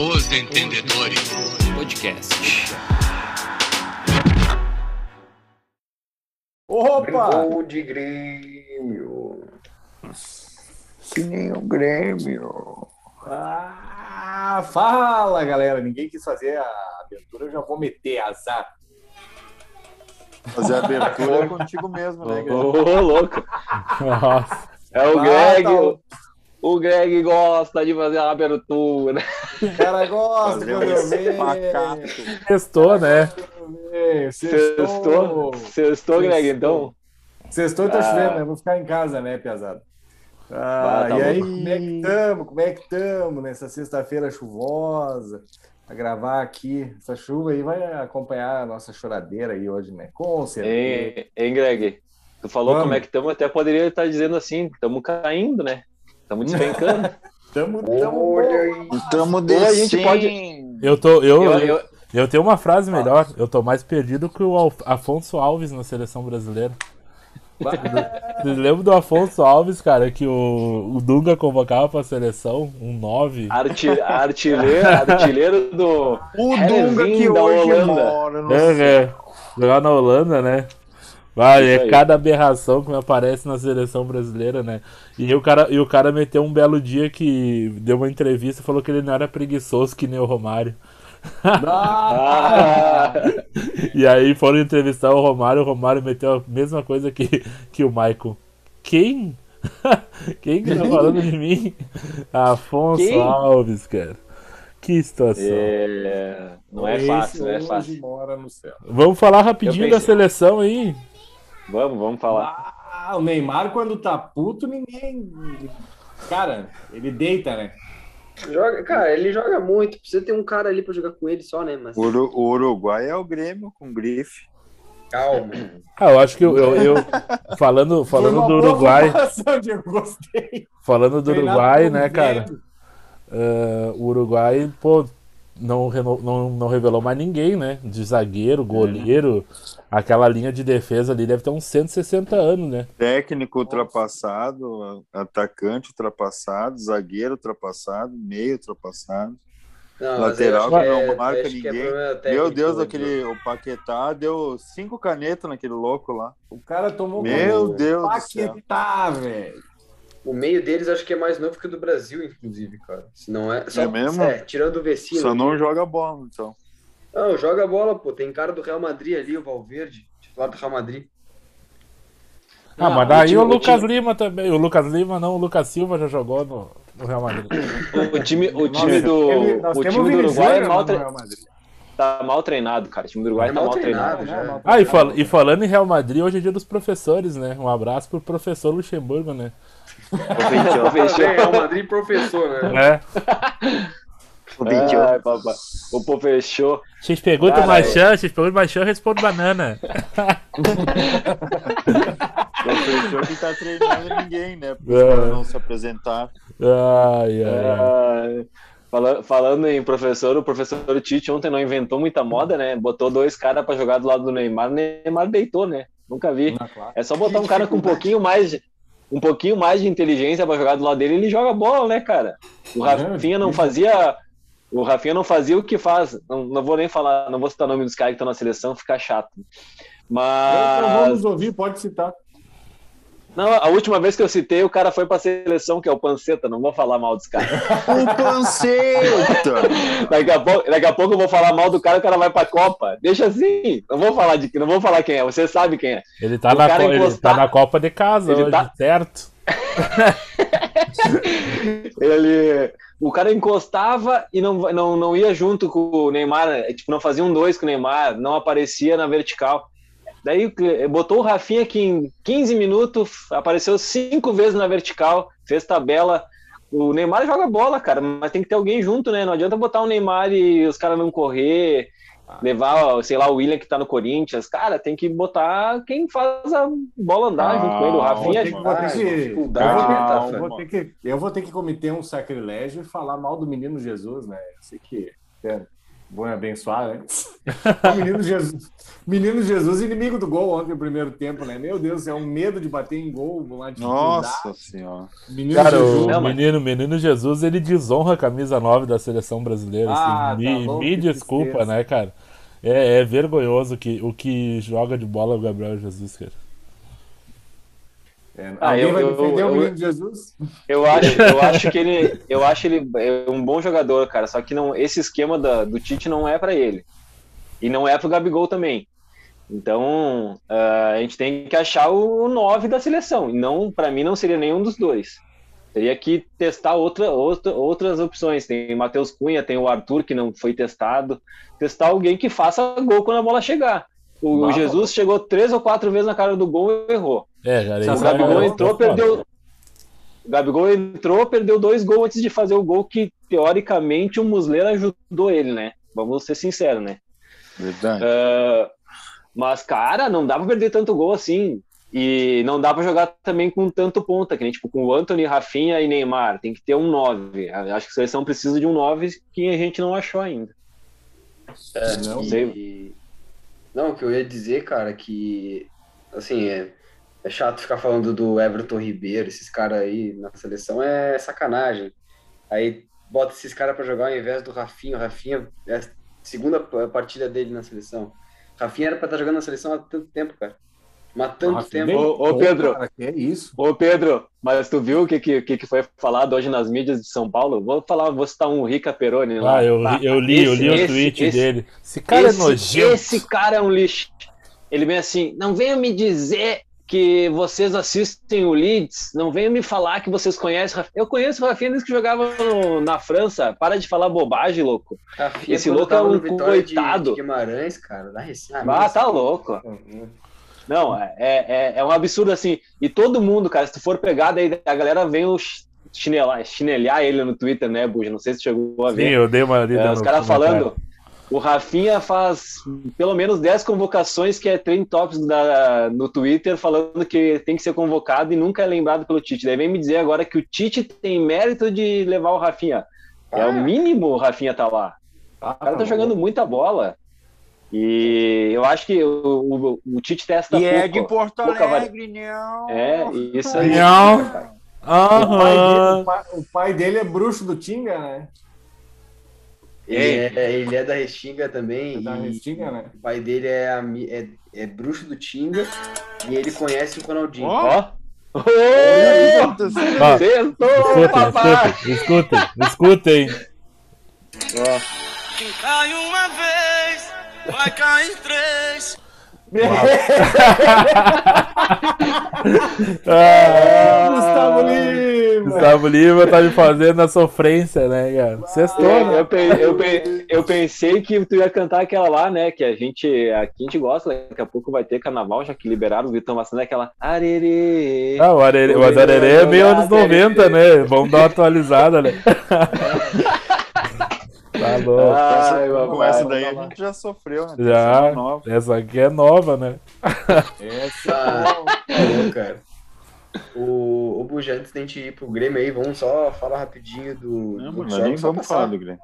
Os Entendedores Podcast. Opa! Gol de Grêmio. Que nem o Grêmio. Ah, fala, galera. Ninguém quis fazer a abertura, eu já vou meter azar. Fazer a abertura é contigo mesmo, né, Ô, Grêmio? louco. Nossa. É o Ah, Greg. tá. o- O Greg gosta de fazer a abertura. O cara gosta Fazer quando eu um venho. pacato. Testou, né? Sextou? Sextou. Greg, então? Sextou e tá Ah. chovendo, né? Vou ficar em casa, né, Piazada? Ah, Ah, tá e aí, como é que tamo? Como é que tamo nessa sexta-feira chuvosa? A gravar aqui. Essa chuva aí vai acompanhar a nossa choradeira aí hoje, né? Com certeza. Hein, hein, Greg? Tu falou Vamos. como é que estamos, até poderia estar dizendo assim, estamos caindo, né? Estamos despencando. Tamo, tamo Olha. Tamo Ou a gente descendo. pode- Eu, tô, eu, eu, eu, eu, tenho uma frase melhor. Eu tô mais perdido que o Al- Afonso Alves na seleção brasileira. Vocês lembram do Afonso Alves, cara, que o, o Dunga convocava pra seleção? Um 9. arti- artilheiro, artilheiro do. O Dunga que da hoje Holanda. mora no É, é. Jogar na Holanda, né? Vai, é cada aberração que me aparece na seleção brasileira, né? E o, cara, e o cara meteu um belo dia que deu uma entrevista e falou que ele não era preguiçoso que nem o Romário. Ah, E aí foram entrevistar o Romário, o Romário meteu a mesma coisa que, que o Michael. Quem? Quem que tá falando de mim? Afonso Quem? Alves, cara. Que situação. é, não é fácil, não é fácil. mora no céu. Vamos falar rapidinho da seleção aí. Vamos, vamos falar. Ah, o Neymar, quando tá puto, ninguém. Cara, ele deita, né? Joga, cara, ele joga muito. Precisa ter um cara ali pra jogar com ele só, né? Mas O Uruguai é o Grêmio com grife. calma. Ah, eu acho que eu, eu, eu- falando, falando do Uruguai, falando do Uruguai, né, cara? Ah, o Uruguai, pô, não, não, não revelou mais ninguém, né? De zagueiro, goleiro, aquela linha de defesa ali deve ter uns 160 anos, né? Técnico ultrapassado, atacante ultrapassado, zagueiro ultrapassado, meio ultrapassado. Não, Lateral que não é- marca é ninguém. problema Meu Deus, né, aquele, o Paquetá deu cinco canetas naquele louco lá. O cara tomou Meu Deus. Paquetá, velho. O meio deles acho que é mais novo que o do Brasil, inclusive, cara. Se não é. Só, É mesmo? É, tirando o Vecino. Só não joga bola, então. Não, joga bola, pô. Tem cara do Real Madrid ali, o Valverde, titular do Real Madrid. Ah, Ah, mas daí o time- o o Lucas time- Lima também. O Lucas Lima não, o Lucas Silva já jogou no, no Real Madrid. O time, o Nós time do, temos- nós o time do Uruguai é mal, no tre- Real Madrid. tá mal treinado, cara. O time do Uruguai É tá mal mal treinado, treinado. já. Ah, e, fal- e falando em Real Madrid, hoje é dia dos professores, né? Um abraço pro professor Luxemburgo, né? Fechou. Real Madrid professor, né? É. Ai, papai. O fechou. Vocês perguntam mais eu- chance, vocês perguntam mais chance, eu respondo banana. Professor que tá treinando ninguém, né? Porque É. os caras não se apresentar. Ai, ai, ai. Ah, fala- falando em professor, o professor Tite ontem não inventou muita moda, né? Botou dois caras pra jogar do lado do Neymar. O Neymar deitou, né? Nunca vi. Ah, claro. É só botar um cara com um pouquinho mais de, um pouquinho mais de inteligência pra jogar do lado dele, ele joga bola, né, cara? O Rafinha não fazia o Rafinha não fazia o que faz. Não, não vou nem falar, não vou citar o nome dos caras que estão na seleção, fica chato. Então Mas vamos ouvir, pode citar. Não, a última vez que eu citei, o cara foi pra seleção, que é o Panceta, não vou falar mal dos caras. O Panceta! Daqui a, pouco, daqui a pouco eu vou falar mal do cara, o cara vai pra Copa. Deixa assim. Não vou falar de não vou falar quem é, você sabe quem é. Ele tá, O na, cara co- ele tá na Copa de Casa Ele hoje, tá- certo? Ele, o cara encostava e não, não, não ia junto com o Neymar, é, tipo, não fazia um dois com o Neymar, não aparecia na vertical. Daí eh, botou o Rafinha que em 15 minutos apareceu cinco vezes na vertical, fez tabela. O Neymar joga bola, cara, mas tem que ter alguém junto, né? Não adianta botar o Neymar e os caras não correr, levar, sei lá, o William que tá no Corinthians. Cara, tem que botar quem faz a bola andar junto com ele. O Rafinha. Vou ter que- vou ter Ah, que- eu vou ter- Calma. vou ter que- Eu vou ter que cometer um sacrilégio e falar mal do menino Jesus, né? Eu sei que. é, Bom abençoar, né? O menino Jesus, menino Jesus, inimigo do gol ontem no primeiro tempo, né? Meu Deus, é um medo de bater em gol. Uma. Nossa senhora. Menino Cara, Jesus. o Não, mas- menino, menino Jesus, ele desonra a camisa 9 da seleção brasileira. Ah, assim. tá me louco, me desculpa, tristeza. né, cara? É, é vergonhoso que, o que joga de bola o Gabriel Jesus, cara. É, Ah, alguém eu- vai defender eu- o menino Jesus? Eu acho, eu acho que ele, eu acho ele é um bom jogador, cara. Só que não, esse esquema da- do Tite não é pra ele e não é pro Gabigol também. Então ah, a gente tem que achar o 9 da seleção. Não, para mim não seria nenhum dos dois. Teria que testar outra, outra, outras opções. Tem o Matheus Cunha, tem o Arthur que não foi testado. Testar alguém que faça gol quando a bola chegar. O Jesus chegou três ou quatro vezes na cara do gol e errou. É, cara, O Gabigol entrou, perdeu. O Gabigol entrou, perdeu dois gols antes de fazer o gol que, teoricamente, o Muslera ajudou ele, né? Vamos ser sinceros, né? Verdade. Ah, mas, cara, não dá pra perder tanto gol assim. E não dá pra jogar também com tanto ponta, que nem tipo com o Anthony, Rafinha e Neymar. Tem que ter um 9. Acho que a seleção precisa de um 9 que a gente não achou ainda. É, Não e- sei. Não, o que eu ia dizer, cara, que assim, é, é chato ficar falando do Everton Ribeiro, esses caras aí na seleção é sacanagem. Aí bota esses caras pra jogar ao invés do Rafinha. O Rafinha é a segunda partida dele na seleção. Rafinha era pra estar jogando na seleção há tanto tempo, cara. Mas tanto Nossa, tempo. Ô, ô, Pedro. cara, que é isso? Ô Pedro, mas tu viu o que, que, que foi falado hoje nas mídias de São Paulo? Vou falar, vou citar um Rica Peroni lá. Ah, eu, Ah, eu li, eu esse- li o esse- tweet esse- dele. Esse cara esse, é nojento. Esse cara é um lixo. Ele vem assim, não venham me dizer que vocês assistem o Leeds, não venham me falar que vocês conhecem o Rafinha. Eu conheço o Rafinha desde que jogava no- na França. Para de falar bobagem, louco. Rafinha, esse louco é um Vitória de- coitado. De Guimarães, cara, dá ah, tá louco. Não, é, é, é um absurdo assim. E todo mundo, cara, se tu for pegar, daí a galera vem o chinelar, chinelhar ele no Twitter, né, Buja? Não sei se chegou a ver. Sim, eu dei uma lida É, os caras falando. O Rafinha faz pelo menos 10 convocações que é trend tops da, no Twitter falando que tem que ser convocado e nunca é lembrado pelo Tite. Daí vem me dizer agora que o Tite tem mérito de levar o Rafinha. É o mínimo o Rafinha tá lá. Ah, O cara tá jogando muita bola. E eu acho que o, o, o Tite testa E é de Porto Alegre, não. É, isso aí. Não. cara. O pai, dele, o, pai, o pai dele é bruxo do Tinga, né? Ele é, ele é da Restinga também. É da Restinga, né? O pai dele é, é, é bruxo do Tinga e ele conhece o Ronaldinho. Ó. Ó. Ô, Eita, Ó, Acertou, Escutem, papai! escutem, escutem, escutem. Quem cai uma vez, vai cair três. Ah, Gustavo Lima! Gustavo Lima tá me fazendo a sofrência, né, cara? Sextou, Eu, né? eu, pe- eu pe- eu pensei que tu ia cantar aquela lá, né? Que a gente aqui a gente gosta, daqui a pouco vai ter carnaval, já que liberaram os Vitão bastante aquela arerê. Ah, o Arerê, o Arerê é meio anos 90, né? Vamos dar uma atualizada, né? tá bom. Ai, Com essa daí a gente já sofreu, né? Já. Essa nova. Essa aqui é nova, né? Essa Ah, tá bom, cara. O, o Buja, antes da gente ir pro Grêmio aí, vamos só falar rapidinho do. Não, do nem vamos passar. falar do Grêmio.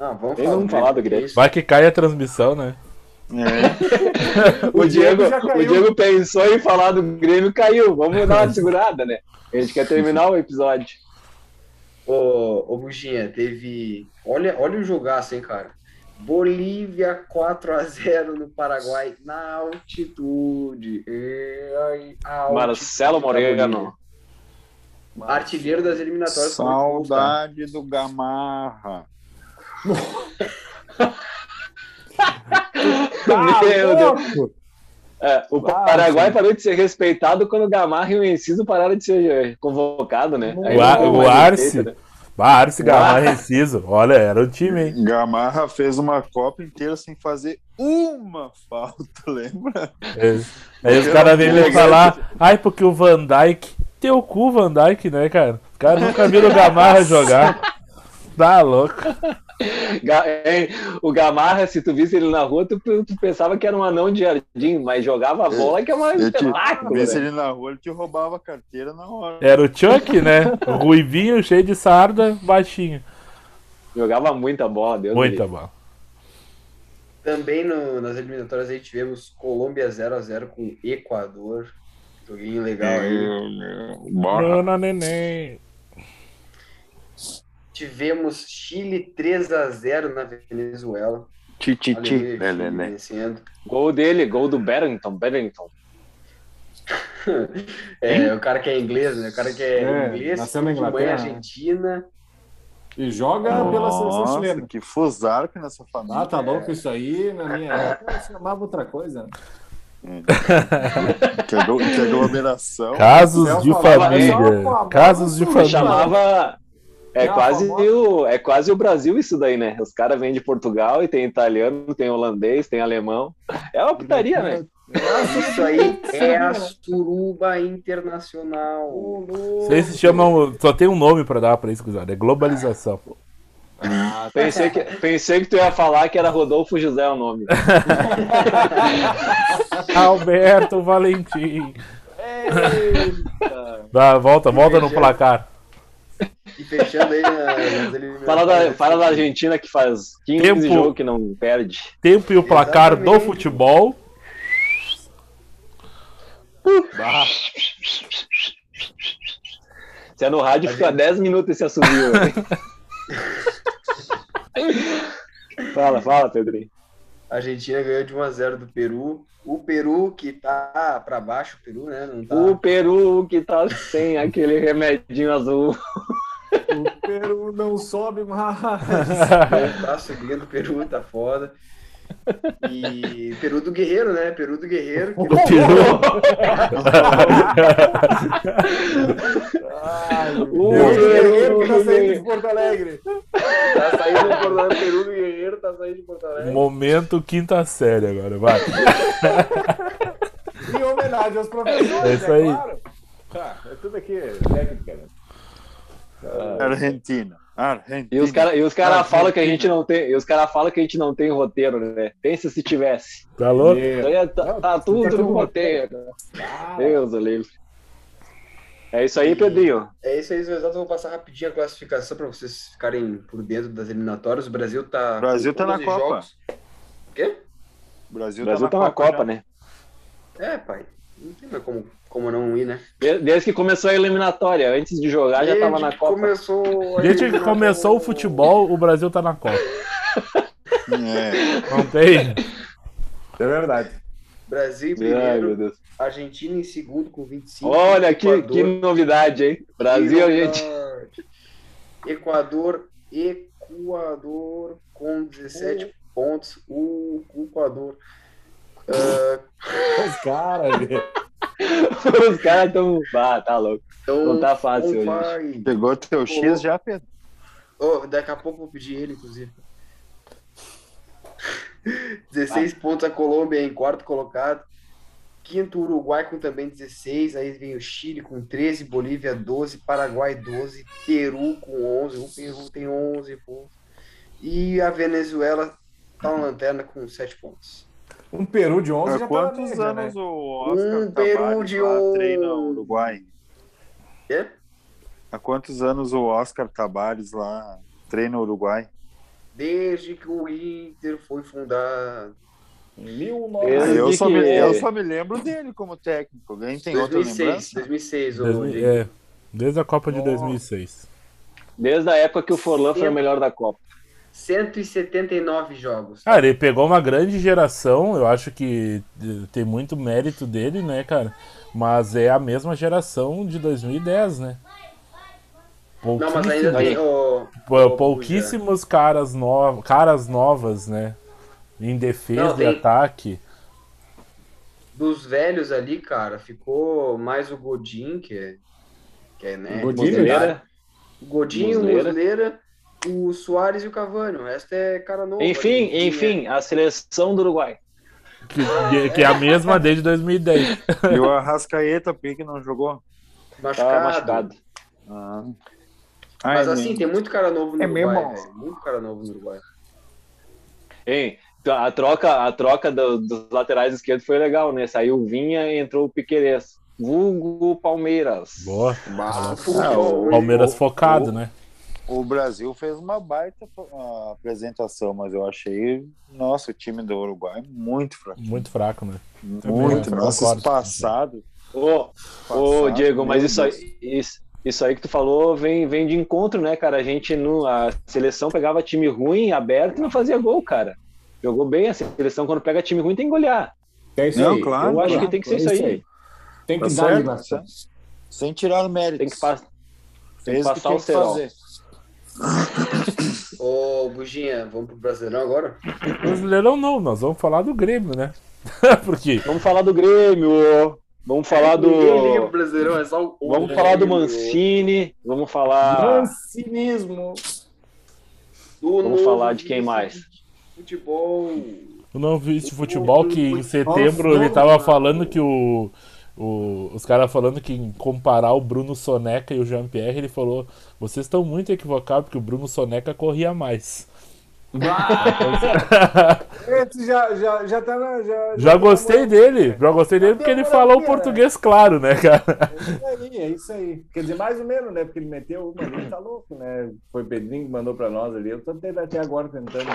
Não, vamos falar, vamos falar do Grêmio. Vai que cai a transmissão, né? É. O Diego, o Diego pensou em falar do Grêmio e caiu. Vamos dar uma segurada, né? A gente quer terminar o episódio. Ô, ô Buginha, teve. Olha, olha o jogaço, hein, cara. Bolívia 4x0 no Paraguai na altitude. Ai, a altitude Marcelo Moreno. Artilheiro das eliminatórias. tá? Saudade do Gamarra. Meu Deus. É, o Ah, Paraguai sim. parou de ser respeitado quando o Gamarra e o Enciso pararam de ser eh, convocado, né? Aí O o mais Arce. respeito, né? Arce Gamarra Enciso. Olha, era o time, hein? Gamarra fez uma Copa inteira sem fazer uma falta, lembra? É. Aí os caras vêm me falar, ai, porque o Van Dyke. Teu cu, Van Dyke, né, cara? Os caras nunca viram o Gamarra jogar. Tá louco. O Gamarra, se tu visse ele na rua, tu, tu pensava que era um anão de jardim, mas jogava a bola que é te- espetáculo. Se ele na rua, ele te roubava a carteira na hora. Era o Chuck, né? Ruivinho, cheio de sarda, baixinho. Jogava muita bola, Deus Muita bola. Também no- nas eliminatórias aí tivemos Colômbia 0x0 com Equador. Joguinho legal aí. Mano, neném. Tivemos Chile 3x0 na Venezuela. Aleluia, Chile Lelele. vencendo. Gol dele, gol do Barrington, Barrington. É, o cara que é inglês, né? O cara que é, É, inglês, nasceu na Inglaterra, né? argentina. E joga pela seleção Nossa, chilena. que fusarco nessa família. Ah, tá louco isso aí. Na minha época se chamava outra coisa. Que, que aglomeração. Casos de família. "É, Casos de família. Chamava. É quase, famosa- o, é quase o Brasil isso daí, né? Os caras vêm de Portugal e tem italiano, tem holandês, tem alemão. É uma putaria, né? Isso aí é a suruba internacional. Vocês se chamam. Só tem um nome pra dar pra isso, gurizada. É globalização. Pensei que, pensei que tu ia falar que era Rodolfo José o nome. Alberto Valentim. Dá, volta, volta no placar. E fechando aí na- nas eliminatórias. Fala da, fala da Argentina que faz 15 Tempo. jogos que não perde. Tempo e o placar do Exatamente. futebol. Se é no rádio, fica 10 minutos esse assobio. fala, fala, Pedrinho. A Argentina ganhou de 1x0 do Peru. O Peru, que tá pra baixo, o Peru, né? Não tá. O Peru que tá sem aquele remedinho azul. O Peru não sobe mais. Não tá subindo, o Peru tá foda. E Peru do Guerreiro, né? Peru do Guerreiro. Que Do Peru. O Peru do Guerreiro que tá saindo de Porto Alegre. tá saindo de Porto Alegre. Peru do Guerreiro tá saindo de Porto Alegre. Momento quinta série agora, vai. Em homenagem aos professores, É isso aí. claro. Ah, é tudo aqui técnica, né? Argentina. Argentina. E os caras os cara falam que a gente não tem. E os caras falam que a gente não tem roteiro, né? Pensa se tivesse. Tá louco? É- tá, Não, tá tudo no roteiro. cara. Ah, Deus o livre. É isso aí, Pedrinho. É isso aí, exato. Eu vou passar rapidinho a classificação para vocês ficarem por dentro das eliminatórias. O Brasil tá. O Brasil tá na 11 Copa. jogos. Quê? O Brasil, O Brasil tá na Copa, já. né? É, pai. Não tem mais como, como não ir, né? De- Desde que começou a eliminatória. Antes de jogar, já tava Desde na Copa. Começou Desde que começou o futebol, o Brasil tá na Copa. É. Não tem? É verdade. Brasil em Ai, meu primeiro, Deus. Argentina em segundo com 25. Olha que, Equador- que novidade, hein? Brasil, gente. Equador, Equador com 17 pontos. O, o Equador. Ah, Os caras, velho. Os caras tão. Ah, tá louco. então, Não tá fácil hoje. fire. Pegou teu X já, Pedro? Oh, daqui a pouco eu vou pedir ele, inclusive. 16 pontos a Colômbia em quarto colocado. Quinto, Uruguai com também 16. Aí vem o Chile com 13, Bolívia 12, Paraguai 12, Peru com 11. O Peru tem 11 pontos. E a Venezuela tá na lanterna com 7 pontos. Um Peru de 11 Há já tá quantos média, anos né? o Oscar Um Peru Tavares de lá um- treina o Uruguai? Quê? Há quantos anos o Oscar Tabares lá treina o Uruguai? Desde que o Inter foi fundado. Mil Ah, Desde eu, só me, eu só me lembro dele como técnico. Alguém tem outra 2006, lembrança? 2006, ô, Desde, Diego. é, desde a Copa de Nossa. 2006. Desde a época que o Forlan foi o melhor da Copa. 179 jogos. Cara, ele pegou uma grande geração, eu acho que eh, tem muito mérito dele, né, cara? Mas é a mesma geração de 2010, né? Não, mas ainda Pouquíssimos- tem o. Pô, o- pouquíssimos caras no... caras novas, né? Em defesa Não, e tem- ataque. Dos velhos ali, cara, ficou mais o Godin, que é. Que é, né? Godin. O Godinho, o Muslera. O Soares e o Cavani. O resto é cara novo. Enfim, ali, enfim, a seleção do Uruguai. Que, que é a mesma desde 2010. E o Arrascaeta, por que não jogou? é Machucado. Tava machucado. Ah. Mas Ai, assim, meu. tem muito cara novo no É Uruguai, mesmo? velho. Muito cara novo no Uruguai. Então, A troca, a troca do- dos laterais esquerdos foi legal, né? Saiu o Vinha e entrou o Piquerez. Vulgo Palmeiras. Boa. Ah, o- Palmeiras focado, né? O Brasil fez uma baita ah, apresentação, mas eu achei, nossa, o time do Uruguai muito fraco. Muito fraco, né? Muito, eu nossa, concordo. passado. Ô, ô, passado, Diego, mas isso aí, isso, isso aí que tu falou vem, vem de encontro, né, cara? A gente, no, a seleção pegava time ruim, aberto e não fazia gol, cara. Jogou bem a seleção, quando pega time ruim tem que golear. É isso Não, aí. claro. Eu acho claro, que tem que ser é isso isso aí. aí. Tem que Tá dar certo, Sem tirar o mérito. Tem que, pa- tem que o que passar tinha o que cerol. fazer. Ô, Buginha, vamos pro Brasileirão agora? Brasileirão não, nós vamos falar do Grêmio, né? Porque Vamos falar do Grêmio, vamos falar do. Brasileirão, é só o. Vamos falar do Mancini, vamos falar. Mancinismo. Do Vamos falar de quem mais? Futebol. eu não vi esse futebol que em setembro ele tava falando que o. o- os caras falando que em comparar o Bruno Soneca e o Jean-Pierre, ele falou: vocês estão muito equivocados porque o Bruno Soneca corria mais. Esse já, já, já tá na. Já, Já tá gostei na- dele, já gostei dele porque ele falou o português claro, né, cara? É isso aí, é isso aí. Quer dizer, mais ou menos, né? Porque ele meteu uma ali, tá louco, né? Foi Pedrinho que mandou pra nós ali. Eu tô até até agora tentando.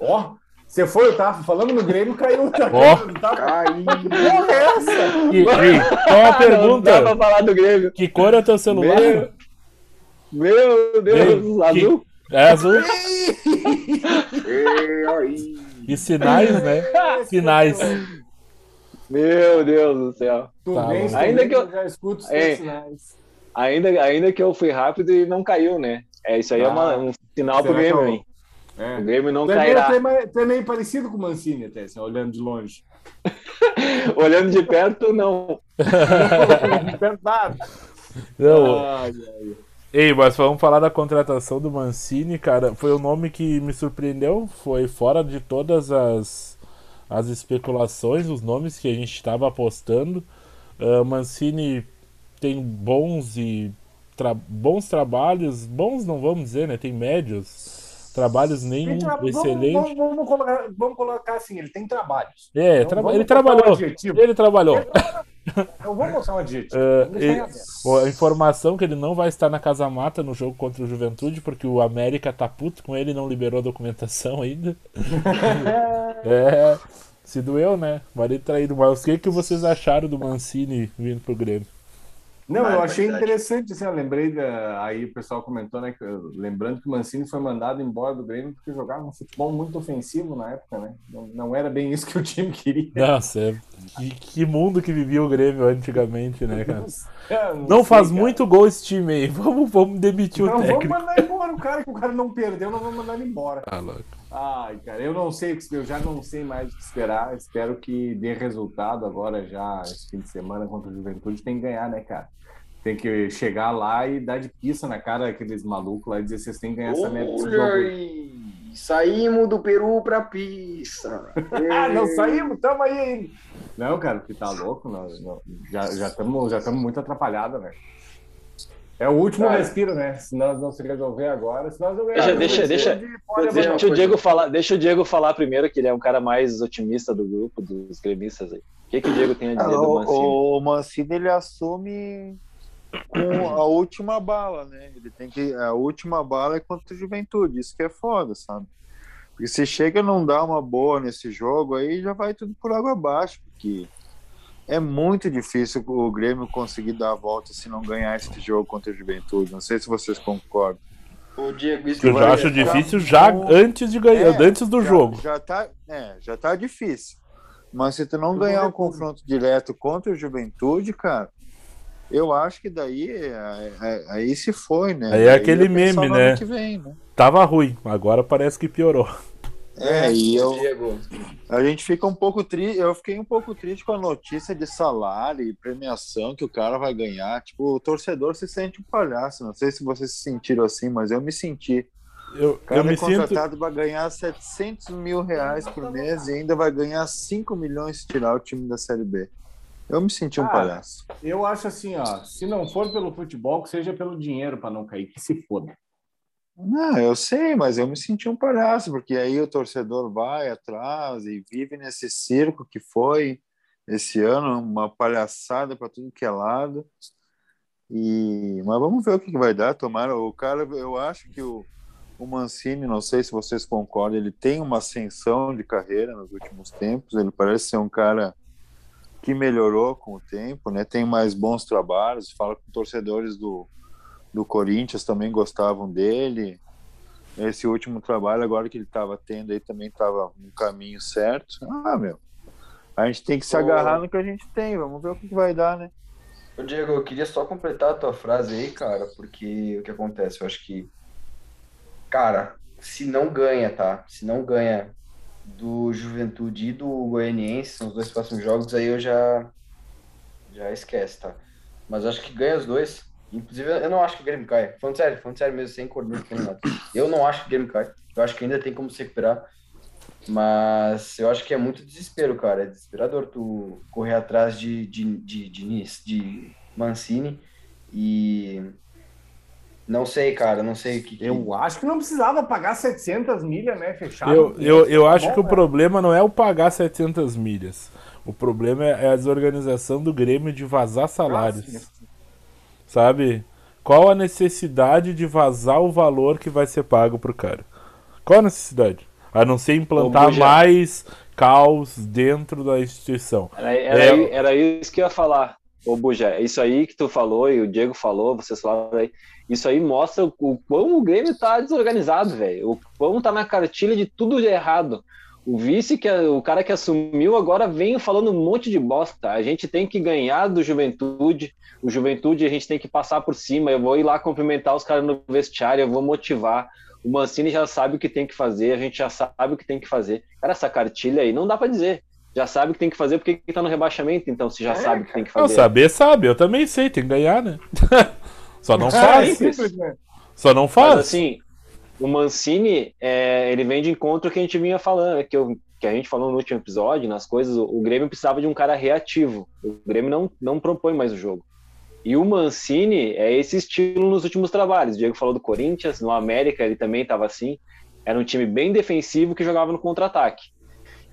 Ó, você foi, eu tava falando no Grêmio, caiu. Tá Ó. caindo, tá? Cai. Que porra é essa? E, e, uma Não dá pra pergunta: falar do Grêmio. que cor é teu celular? Meu, meu Deus, Que- azul. É azul. E sinais, né? Sinais. Meu Deus do céu. Tá Ainda que eu- já escuto os É. sinais. Ainda, ainda que eu fui rápido e não caiu, né? É, isso aí é uma- Ah, um sinal pro que Grêmio, hein? É. O Grêmio não meio, cairá. tu, é meio, parecido com o Mancini, até, assim, olhando de longe. Olhando de perto, não. Verdade. Não, Ai, ai. Ei, mas vamos falar da contratação do Mancini, cara. Foi o nome que me surpreendeu. Foi fora de todas as, as especulações, os nomes que a gente estava apostando. Ah, Mancini tem bons e tra- bons trabalhos, bons não vamos dizer, né? Tem médios. Trabalhos nenhum tra- vamos, excelente. vamos, vamos colocar, vamos colocar assim, ele tem trabalhos. É, Então, vamos ele botar um trabalhou. adjetivo. Ele trabalhou. Eu vou botar um adjetivo. Vamos em e- a informação que ele não vai estar na Casa Mata no jogo contra o Juventude, porque o América tá puto com ele e não liberou a documentação ainda. é, se doeu, né? Marido traído. Mas o que, que vocês acharam do Mancini vindo pro Grêmio? Não, eu achei interessante, assim, eu lembrei da, aí o pessoal comentou, né, que, lembrando que o Mancini foi mandado embora do Grêmio porque jogava um futebol muito ofensivo na época, né? Não, não era bem isso que o time queria. Nossa, é- que, que mundo que vivia o Grêmio antigamente, né, cara? É, Não sei, faz cara. muito gol esse time aí. Vamos, vamos demitir o Não, vamos técnico. mandar embora o cara, que o cara não perdeu, não vamos mandar ele embora. Ah, louco. Ai, cara, eu não sei, que- eu já não sei mais o que esperar. Espero que dê resultado agora já esse fim de semana contra o Juventude. Tem que ganhar, né, cara? Tem que chegar lá e dar de pista na cara daqueles malucos lá e dizer vocês têm que ganhar essa merda. Saímos do Peru pra pista. Ah, não saímos, tamo aí ainda. Não, cara, porque tá louco, nós, nós- já estamos já tamo muito atrapalhados, né? É o último Cara. respiro, né? Se nós não se resolver agora, se nós não Deixa- ganhar, deixa- deixa- uma Deixa o. Diego falar, deixa o Diego falar primeiro, que ele é um cara mais otimista do grupo, dos gremistas aí. O que, que o Diego tem a dizer do Mancini? Ah, O, o Mancini ele assume com a última bala, né? Ele tem que a última bala é contra o Juventude, isso que é foda, sabe? Porque se chega a não dar uma boa nesse jogo, aí já vai tudo por água abaixo, porque é muito difícil o Grêmio conseguir dar a volta se não ganhar esse jogo contra o Juventude. Não sei se vocês concordam. O Diego, isso Eu já acho difícil já antes de ganhar, É, antes do já, jogo. Já tá, é, já tá difícil. Mas se tu não ganhar um confronto direto contra o Juventude, cara, eu acho que daí é- é- aí se foi, né? Aí é aquele meme, né? vem, né? Tava ruim, agora parece que piorou. É, e eu, Diego, a gente fica um pouco triste. Eu fiquei um pouco triste com a notícia de salário e premiação que o cara vai ganhar. Tipo, o torcedor se sente um palhaço. Não sei se vocês se sentiram assim, mas eu me senti. Eu, O cara eu me é sinto. contratado para ganhar 700 mil reais por mês e ainda vai ganhar 5 milhões se tirar o time da Série B. Eu me senti um Ah, palhaço. Eu acho assim, ó, se não for pelo futebol, que seja pelo dinheiro para não cair, que se foda. Não, eu sei, mas eu me senti um palhaço, porque aí o torcedor vai atrás e vive nesse circo que foi esse ano, uma palhaçada para tudo que é lado. E, mas vamos ver o que, vai dar. Tomara, o cara, eu acho que o, o Mancini, não sei se vocês concordam, ele tem uma ascensão de carreira nos últimos tempos. Ele parece ser um cara que melhorou com o tempo, né? Tem mais bons trabalhos. Fala com torcedores do, do Corinthians também gostavam dele. Esse último trabalho agora que ele estava tendo aí também estava no caminho certo. Ah, meu. A gente tem que se Ô. agarrar no que a gente tem. Vamos ver o que, que vai dar, né? Ô, Diego, eu queria só completar a tua frase aí, cara, porque o que acontece? Eu acho que, cara, se não ganha, tá? Se não ganha do Juventude e do Goianiense, nos dois próximos jogos, aí eu já, já esquece, tá? Mas acho que ganha os dois. Inclusive, eu não acho que o Grêmio cai. Falando sério, falando sério mesmo, sem coordenar nada. Eu não acho que o Grêmio cai. Eu acho que ainda tem como se recuperar. Mas eu acho que é muito desespero, cara. É desesperador tu correr atrás de, de, de, de, Nis- de Mancini e não sei, cara, não sei o que, que- Eu acho que não precisava pagar 700 milhas, né? Fechado. Eu, eu, eu acho Bom, que o né? problema não é o pagar 700 milhas. O problema é a desorganização do Grêmio de vazar salários. Sabe? Qual a necessidade de vazar o valor que vai ser pago pro cara? Qual a necessidade? A não ser implantar mais caos dentro da instituição. Era, era, É. era isso que eu ia falar. Ô, Buja, isso aí que tu falou e o Diego falou, vocês falaram aí, isso aí mostra o, o quão o Grêmio tá desorganizado, velho. O quão tá na cartilha de tudo de errado. O vice, que é o cara que assumiu, agora vem falando um monte de bosta. A gente tem que ganhar do Juventude. O Juventude a gente tem que passar por cima. Eu vou ir lá cumprimentar os caras no vestiário, eu vou motivar. O Mancini já sabe o que tem que fazer, a gente já sabe o que tem que fazer. Cara, essa cartilha aí não dá pra dizer. Já sabe o que tem que fazer porque tá no rebaixamento, então se já sabe o que tem que Não, fazer. saber sabe, eu também sei, tem que ganhar, né? Só não É, faz. simples, né? Só não Mas faz. assim, o Mancini, é, ele vem de encontro que a gente vinha falando, que, eu, que a gente falou no último episódio, nas coisas, o, o Grêmio precisava de um cara reativo. O Grêmio não, não propõe mais o jogo. E o Mancini é esse estilo nos últimos trabalhos. O Diego falou do Corinthians, no América ele também estava assim. Era um time bem defensivo que jogava no contra-ataque.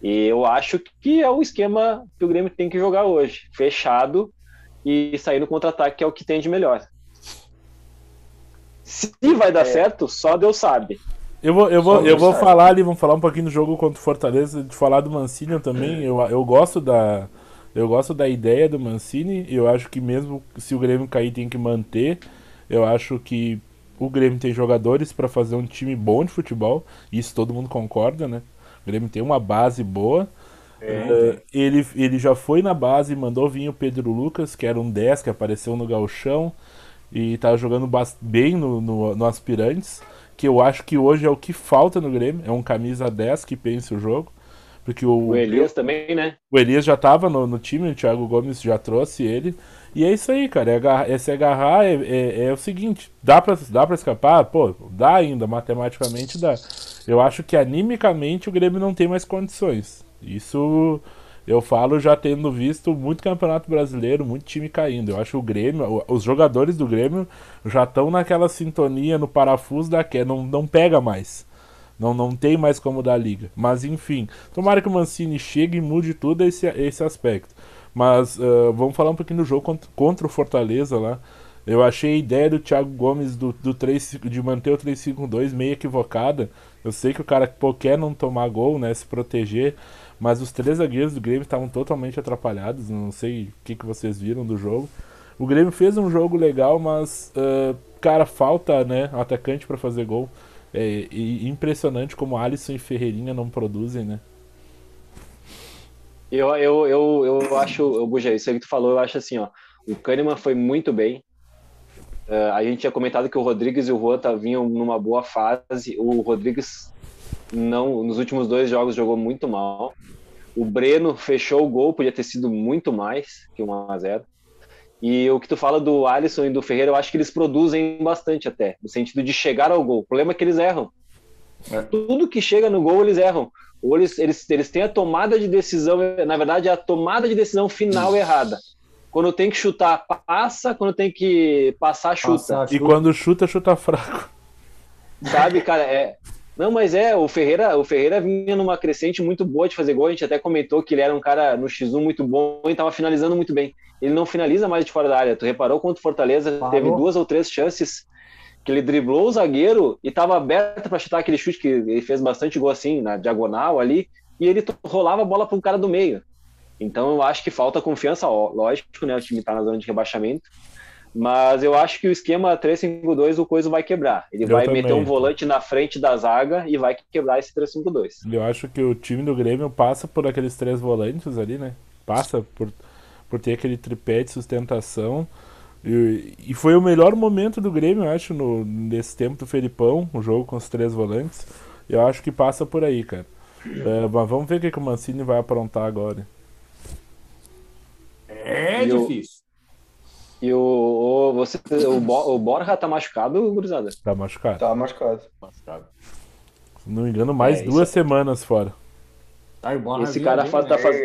E eu acho que é o esquema que o Grêmio tem que jogar hoje. Fechado e sair no contra-ataque, que é o que tem de melhor. Se vai dar certo, só Deus sabe. Eu vou, eu vou, Só eu vou sabe. falar ali, vamos falar um pouquinho do jogo contra o Fortaleza, de falar do Mancini também. Eu, eu gosto da. Eu gosto da ideia do Mancini. Eu acho que mesmo se o Grêmio cair, tem que manter. Eu acho que o Grêmio tem jogadores para fazer um time bom de futebol. Isso todo mundo concorda, né? O Grêmio tem uma base boa. Eh, ele, ele já foi na base, mandou vir o Pedro Lucas, que era um 10 que apareceu no Galchão e tá jogando bem no, no, no Aspirantes, que eu acho que hoje é o que falta no Grêmio, é um camisa 10 que pense o jogo, porque o, O Elias também, né? o Elias já tava no, no time, o Thiago Gomes já trouxe ele, e é isso aí, cara, é, agarrar, é se agarrar, é, é, é o seguinte, dá pra, dá pra escapar? Pô, dá ainda, matematicamente dá. Eu acho que animicamente o Grêmio não tem mais condições. Isso eu falo já tendo visto muito campeonato brasileiro, muito time caindo. Eu acho o Grêmio, os jogadores do Grêmio já estão naquela sintonia no parafuso da que não, não pega mais. Não, não tem mais como dar liga. Mas enfim, tomara que o Mancini chegue e mude tudo esse, esse aspecto. Mas ah, vamos falar um pouquinho do jogo contra, contra o Fortaleza lá. Eu achei a ideia do Thiago Gomes do, do 3, de manter o 3-5-2 meio equivocada. Eu sei que o cara pô, quer não tomar gol, né? Se proteger. Mas os três zagueiros do Grêmio estavam totalmente atrapalhados. Não sei o que, que vocês viram do jogo. O Grêmio fez um jogo legal, mas, ah, cara, falta né, atacante para fazer gol. É impressionante como Alisson e Ferreirinha não produzem, né? Eu, eu, eu, eu acho, Buja, isso aí que tu falou, eu acho assim, ó. O Kahneman foi muito bem. Eh, a gente tinha comentado que o Rodrigues e o Juan tá- vinham numa boa fase. O Rodrigues não, nos últimos dois jogos jogou muito mal. O Breno fechou o gol, podia ter sido muito mais que 1 a 0 E o que tu fala do Alisson e do Ferreira, eu acho que eles produzem bastante até, no sentido de chegar ao gol. O problema é que eles erram. É. Tudo que chega no gol, eles erram. Ou eles, eles, eles têm a tomada de decisão, na verdade, é a tomada de decisão final errada. Quando tem que chutar, passa, quando tem que passar, chuta. Passar, E chuta. quando chuta, chuta fraco. Sabe, cara, é, Não, mas é, o Ferreira, o Ferreira vinha numa crescente muito boa de fazer gol. A gente até comentou que ele era um cara no X1 muito bom e estava finalizando muito bem. Ele não finaliza mais de fora da área. Tu reparou quanto o Fortaleza Parou. teve duas ou três chances que ele driblou o zagueiro e estava aberto para chutar aquele chute que ele fez bastante gol assim, na diagonal ali, e ele rolava a bola para um cara do meio. Então eu acho que falta confiança, ó, lógico, né? O time está na zona de rebaixamento. Mas eu acho que o esquema 3-5-2 o Coisa vai quebrar. Ele Eu vai também. meter um volante na frente da zaga e vai quebrar esse 3-5-2. Eu acho que o time do Grêmio passa por aqueles três volantes ali, né? Passa por, por ter aquele tripé de sustentação. E, e foi o melhor momento do Grêmio, eu acho, no, nesse tempo do Felipão, o jogo com os três volantes. Eu acho que passa por aí, cara. É, mas vamos ver o que, que o Mancini vai aprontar agora. É E o- difícil. E o, o, você, o, Bo- o Borja tá machucado, gurizada? Tá machucado. Tá machucado. Se não me engano, mais É, duas semanas fora. Tá, Esse cara faz, né? tá faz,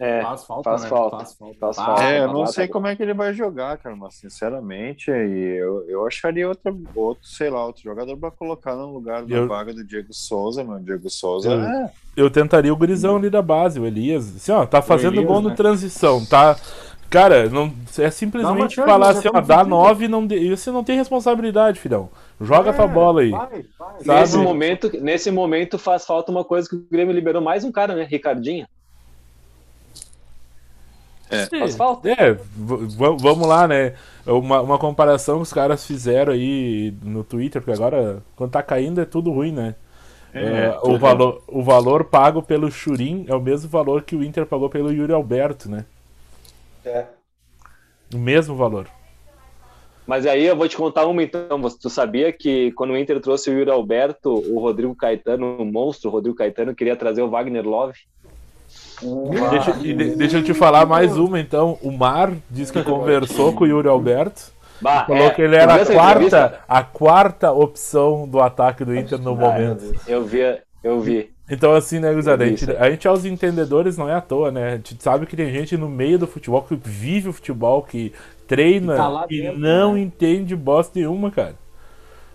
é, Faz falta, faz né? falta. Faz falta. Faz Faz falta. É, eu tá não sei tá como é que ele vai jogar, cara, mas sinceramente, eu, eu acharia outro, outro, sei lá, outro jogador pra colocar no lugar da Eu- vaga do Diego Souza, mano. Diego Souza Eu- é. Eu tentaria o Grisão ali da base, o Elias. Assim, ó, tá fazendo Elias, gol no né? transição, tá? Cara, não, é simplesmente chance, falar já assim, ó, estamos dá sentindo. nove e não de- você não tem responsabilidade, filhão. Joga É, tua bola aí. Vai, vai. Nesse momento, nesse momento faz falta uma coisa que o Grêmio liberou mais um cara, né? Ricardinho. Faz falta. É, vamos lá, né? Uma, uma comparação que os caras fizeram aí no Twitter, porque agora, quando tá caindo, é tudo ruim, né? É, o, valor, o valor pago pelo Churin é o mesmo valor que o Inter pagou pelo Yuri Alberto, né? É. O mesmo valor. Mas aí eu vou te contar uma então. Você- Tu sabia que quando o Inter trouxe o Yuri Alberto, o Rodrigo Caetano, o monstro, o Rodrigo Caetano, queria trazer o Wagner Love? Deixa, de- deixa eu te falar mais uma, então. O Mar disse que conversou com o Yuri Alberto. Bah, Falou é, que ele era a quarta, entrevista? a quarta opção do ataque do Inter no momento. Eu vi, eu vi. Então, assim, né, Guzada, a gente, a gente aos entendedores não é à toa, né? A gente sabe que tem gente no meio do futebol que vive o futebol, que treina tá e dentro, não né? entende bosta nenhuma, cara.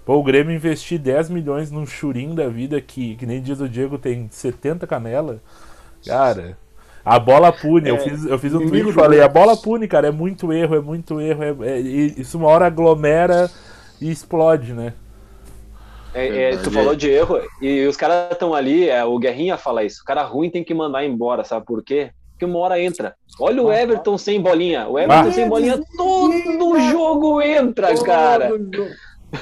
Pô, o Grêmio investir 10 milhões num churinho da vida que, que nem diz o Diego, tem 70 canela. Cara, a bola pune. eu, fiz, eu fiz um tweet e falei, a bola pune, cara, é muito erro, é muito erro. É, é- isso uma hora aglomera e explode, né? É, é, tu falou de erro e os caras estão ali, é, o Guerrinha fala isso. O cara ruim tem que mandar embora, sabe por quê? Porque uma hora entra. Olha o Everton sem bolinha. O Everton Ah. sem bolinha, todo jogo entra, cara. Todo jogo.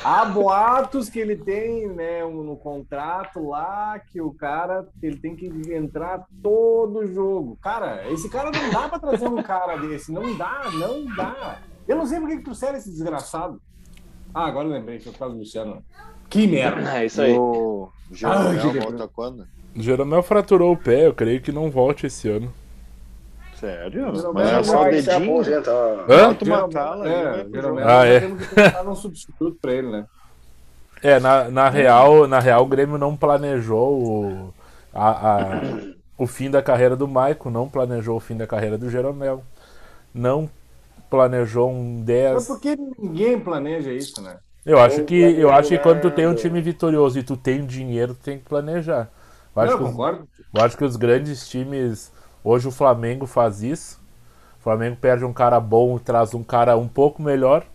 Há boatos que ele tem, né, um- no contrato lá, que o cara ele tem que entrar todo jogo. Cara, esse cara não dá pra trazer um cara desse. Não dá, não dá. Eu não sei por que que trouxeram esse desgraçado. Ah, agora eu lembrei, foi por causa do Luciano. Que merda. É isso aí. O Jeromel que volta quando? O Jeromel fraturou o pé, eu creio que não volte esse ano. Sério? Jeromel Mas é vai só o Vai se dedinho. aposenta. Hã? Uma tala É, Ah, é. temos que pensar num substituto pra ele, né? É, na, na, real, na real, o Grêmio não planejou o, a, a- o fim da carreira do Maico, não planejou o fim da carreira do Jeromel, não planejou um Mas 10. porque ninguém planeja isso, né? Eu acho que, eu acho que quando tu tem um time vitorioso e tu tem dinheiro, tu tem que planejar. Eu acho, Eu que os, concordo. eu acho que os grandes times. Hoje o Flamengo faz isso. O Flamengo perde um cara bom e traz um cara um pouco melhor.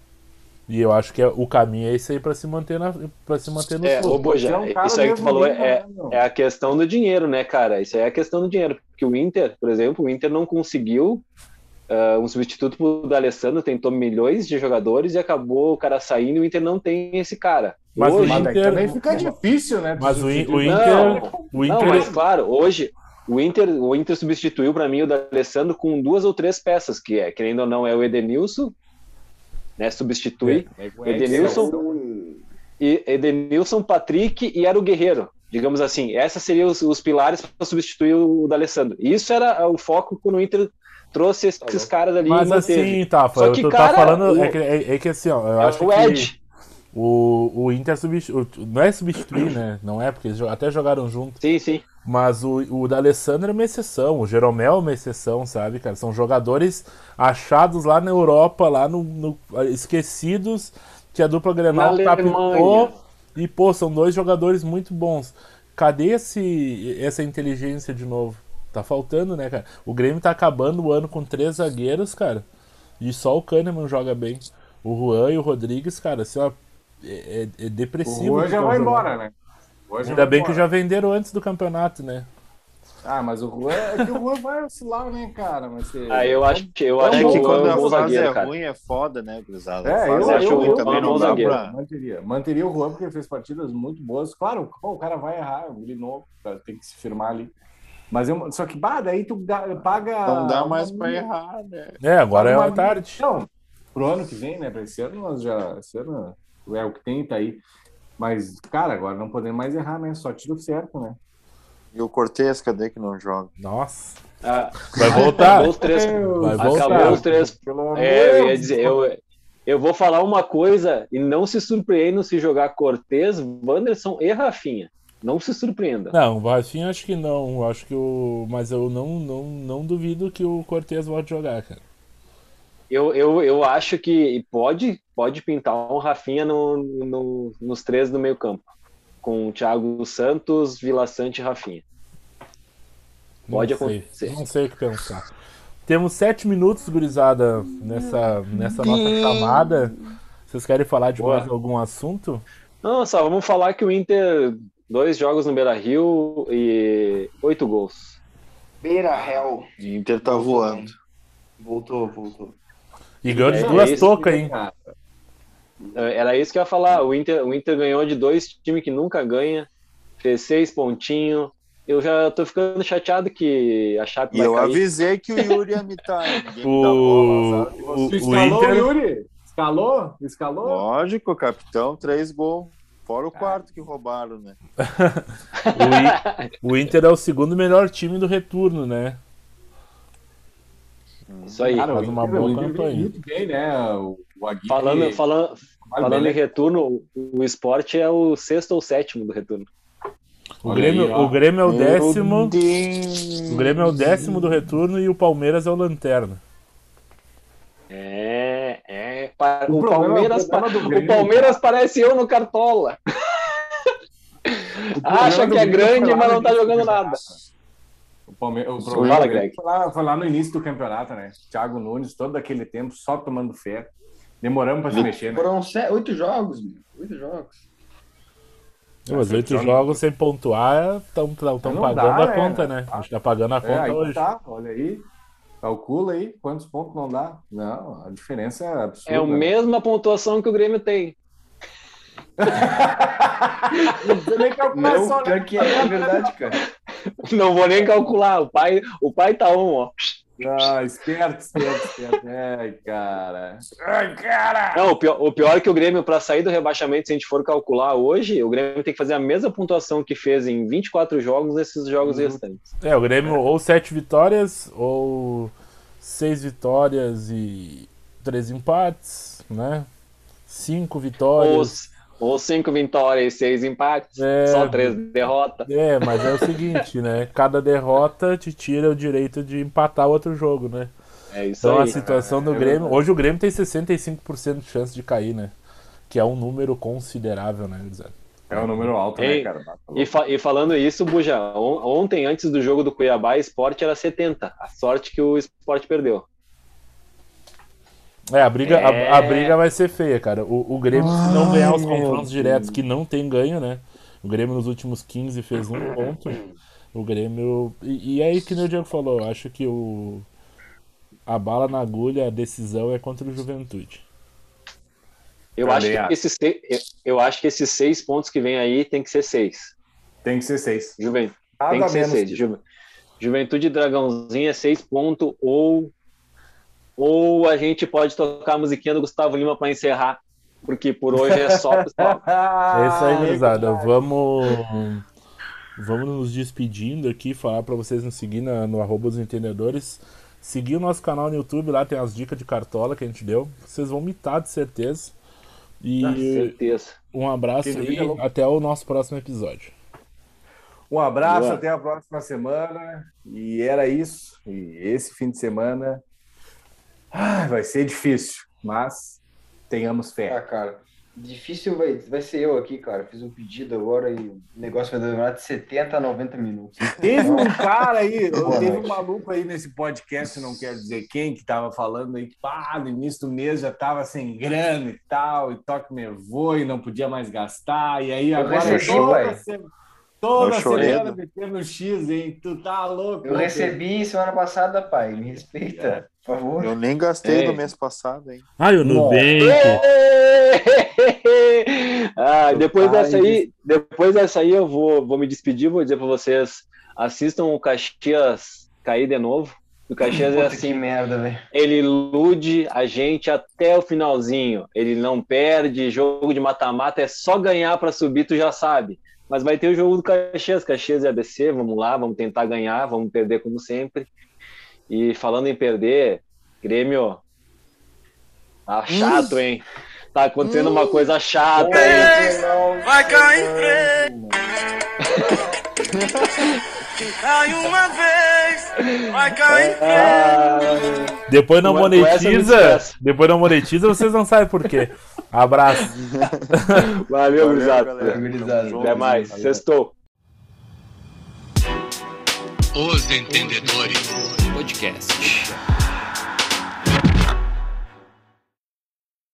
E eu acho que é- o caminho é esse aí pra se manter na, para se manter no É, ô Boja, é um cara isso aí que tu falou é, é a questão do dinheiro, né, cara? Isso aí é a questão do dinheiro. Porque o Inter, por exemplo, o Inter não conseguiu ah, um substituto pro D'Alessandro, tentou milhões de jogadores e acabou o cara saindo e o Inter não tem esse cara. Mas o Hoje, daí Inter- também fica difícil, né? Mas o, In- o. Inter. Não, o Não, Inter mas claro, hoje o Inter, o Inter substituiu para mim o D'Alessandro com duas ou três peças, que é, querendo ou não, é o Edenilson, né, substitui, É, o Edenilson, e Edenilson, Patrick e era o Guerreiro, digamos assim. Esses seriam os, os pilares para substituir o D'Alessandro. Isso era o foco quando o Inter trouxe esses caras ali Mas e assim, tá, Só eu tô tá cara, falando. o- É, que, é, é que assim, ó, eu É acho o que Ed. o, o Inter substitui. Não é substituir, né? Não é, porque eles até jogaram junto. Sim, sim. Mas o, o D'Alessandro é uma exceção, o Jeromel é uma exceção, sabe, cara? São jogadores achados lá na Europa, lá no, no- esquecidos, que a dupla Grenal Na captou, Alemanha. E, pô, são dois jogadores muito bons. Cadê esse, essa inteligência de novo? Tá faltando, né, cara? O Grêmio tá acabando o ano com três zagueiros, cara. E só o Kahneman joga bem. O Juan e o Rodrigues, cara, assim, ó, é, é- é O depressivo. Juan que já vai jogando. embora, né? O Juan Ainda bem que embora. já venderam antes do campeonato, né? Ah, mas o Juan, é que o Juan vai oscilar, né, cara? Vai ser... Ah, eu acho que eu É acho que que quando é a fase zagueiro, é cara. ruim é foda, né, gurizada? É, eu acho é ruim o também Juan não bom dá pra... Manteria. Manteria o Juan porque ele fez partidas muito boas. Claro, pô, o cara vai errar, ele novo, cara, tem que se firmar ali. Mas eu, só que, bah, daí tu ga- paga. Não dá mais pra errar, né? É, agora é uma- tarde. Não, pro ano que vem, né? Pra esse ano nós já. Esse ano é o que tem, tá aí. Mas, cara, agora não podemos mais errar, né? Só tiro certo, né? E o Cortez, cadê que não joga? Nossa. Ah, Vai voltar. acabou os três. Vai Acabou voltar. os três. É, eu ia dizer, eu, eu vou falar uma coisa e não se surpreendam se jogar Cortez, Wanderson e Rafinha. Não se surpreenda. Não, o Rafinha acho que não. Acho que o. Mas eu não, não, não duvido que o Cortez volte jogar, cara. Eu, eu, eu acho que pode, pode pintar um Rafinha no, no- nos três do meio campo. Com o Thiago Santos, Vila Sante e Rafinha. Pode não sei. acontecer. Não sei o que pensar. Temos sete minutos, gurizada, nessa, nessa nossa chamada. Vocês querem falar de Boa. mais algum assunto? Não, só vamos falar que o Inter, dois jogos no Beira Rio e oito gols. Beira Hell. O Inter tá voando. Voltou, voltou. E ganhou de É duas isso, tocas, hein? Era isso que eu ia falar. O Inter, o Inter ganhou de dois times que nunca ganha, fez seis pontinhos. Eu já tô ficando chateado que a Chape E vai eu cair. avisei que o Yuri ia mitar. hein? Ninguém me dá O, bola, o, o escalou, Inter. Yuri? Escalou? Escalou? Lógico, capitão, três gols. Fora o quarto que roubaram, né? O, I- o Inter é o segundo melhor time do retorno, né? Isso aí. Cara, faz uma Inter- boa campanha. muito bem, né? O, o Aguirre Falando, falando, falando bem, em né? retorno, o- esporte é o sexto ou sétimo do retorno. O Grêmio, aí, o Grêmio é o décimo. O Grêmio é o décimo do retorno e o Palmeiras é o lanterna. É, O O, Palmeiras, o do o Grêmio, Palmeiras parece eu no Cartola. O Acha que é grande, mas não tá do jogando nada. O, Palme... o Fala, problema do Greg. Foi lá, foi lá no início do campeonato, né? Thiago Nunes, todo aquele tempo, só tomando fé. Demoramos pra se mexer, né? Foram se- oito jogos, meu. Oito jogos. Os oito jogos sem pontuar estão pagando dá, a né? conta, né? A gente tá pagando a É, conta aí hoje. tá, olha aí. Calcula aí quantos pontos não dá. Não, a diferença é absurda. É a mesma pontuação que o Grêmio tem. Não precisa nem calcular Não, só, né? que é, é verdade, cara. Não vou nem calcular. O pai, o pai tá um, ó. Ah, esperto, esperto, esperto. Ai, cara. Ai, cara. Não, o pior, o pior é que o Grêmio, para sair do rebaixamento, se a gente for calcular hoje, o Grêmio tem que fazer a mesma pontuação que fez em 24 jogos nesses jogos Uhum. restantes. É, o Grêmio ou sete vitórias, ou seis vitórias e três empates, né? Cinco Ou, vitórias. Ou cinco vitórias e seis empates, É. só três derrotas. É, mas é o seguinte, né? Cada derrota te tira o direito de empatar outro jogo, né? É isso Então a aí. situação do é Grêmio. Hoje o Grêmio tem 65% de chance de cair, né? Que é um número considerável, né, Guilherme? É um número alto, Ei, né, cara? Tá E, fa- e falando isso, Buja, on- ontem, antes do jogo do Cuiabá, Esporte era 70. A sorte que o Esporte perdeu. É, a briga, a- É. A, briga vai ser feia, cara. O, o Grêmio, se não ganhar os Ai, confrontos diretos, que não tem ganho, né? O Grêmio nos últimos 15 fez um ponto. O Grêmio. E, e aí que nem o Diego falou, eu acho que o. A bala na agulha, a decisão é contra o Juventude. Eu acho, que esses, se- eu, eu acho que esses seis pontos que vem aí tem que ser seis. Tem que ser seis. Juven, Nada tem que ser seis. Ju- Juventude e Dragãozinho é seis pontos, ou, ou a gente pode tocar a musiquinha do Gustavo Lima para encerrar, porque por hoje é só pessoal. É isso Ah, aí, gurizada. Vamos. Vamos nos despedindo aqui, falar pra vocês nos seguir na- no arroba dos entendedores. Seguir o nosso canal no YouTube, lá tem as dicas de cartola que a gente deu. Vocês vão mitar de certeza. E Com certeza. um abraço louco. até o nosso próximo episódio. Um abraço, Boa. até a próxima semana. E era isso. E esse fim de semana ah, vai ser difícil, mas tenhamos Ah, fé. cara. Difícil vai, vai ser eu aqui, cara. Fiz um pedido agora e o negócio vai demorar de 70 a 90 minutos. Teve um cara aí, teve um maluco aí nesse podcast, não quero dizer quem, que tava falando aí que pá, no início do mês já tava sem grana e tal, e toque me voe, não podia mais gastar, e aí agora recebi, toda. Toda semana né? metendo X, hein? Tu tá louco? Eu né? recebi semana passada, pai. Me respeita, por favor. Eu nem gastei Ei. no mês passado, hein? Ai, o Nubank. ah, depois pai dessa aí, depois dessa aí eu vou, vou me despedir, vou dizer para vocês, assistam o Caxias cair de novo. O Caxias é Puta assim, que merda, velho. ele ilude a gente até o finalzinho. Ele não perde, jogo de mata-mata é só ganhar para subir, tu já sabe. Mas vai ter o jogo do Caxias, Caxias e ABC, vamos lá, vamos tentar ganhar, vamos perder como sempre. E falando em perder, Grêmio, tá chato, hein? Tá acontecendo uma coisa chata, hein? Vai cair preto. Cai uma vez, vai cair. Ah, Depois não monetiza. Depois não monetiza, vocês não sabem por quê. Abraço. valeu, gurizada. Até junto. mais. Valeu. Sextou. Os Entendedores Podcast.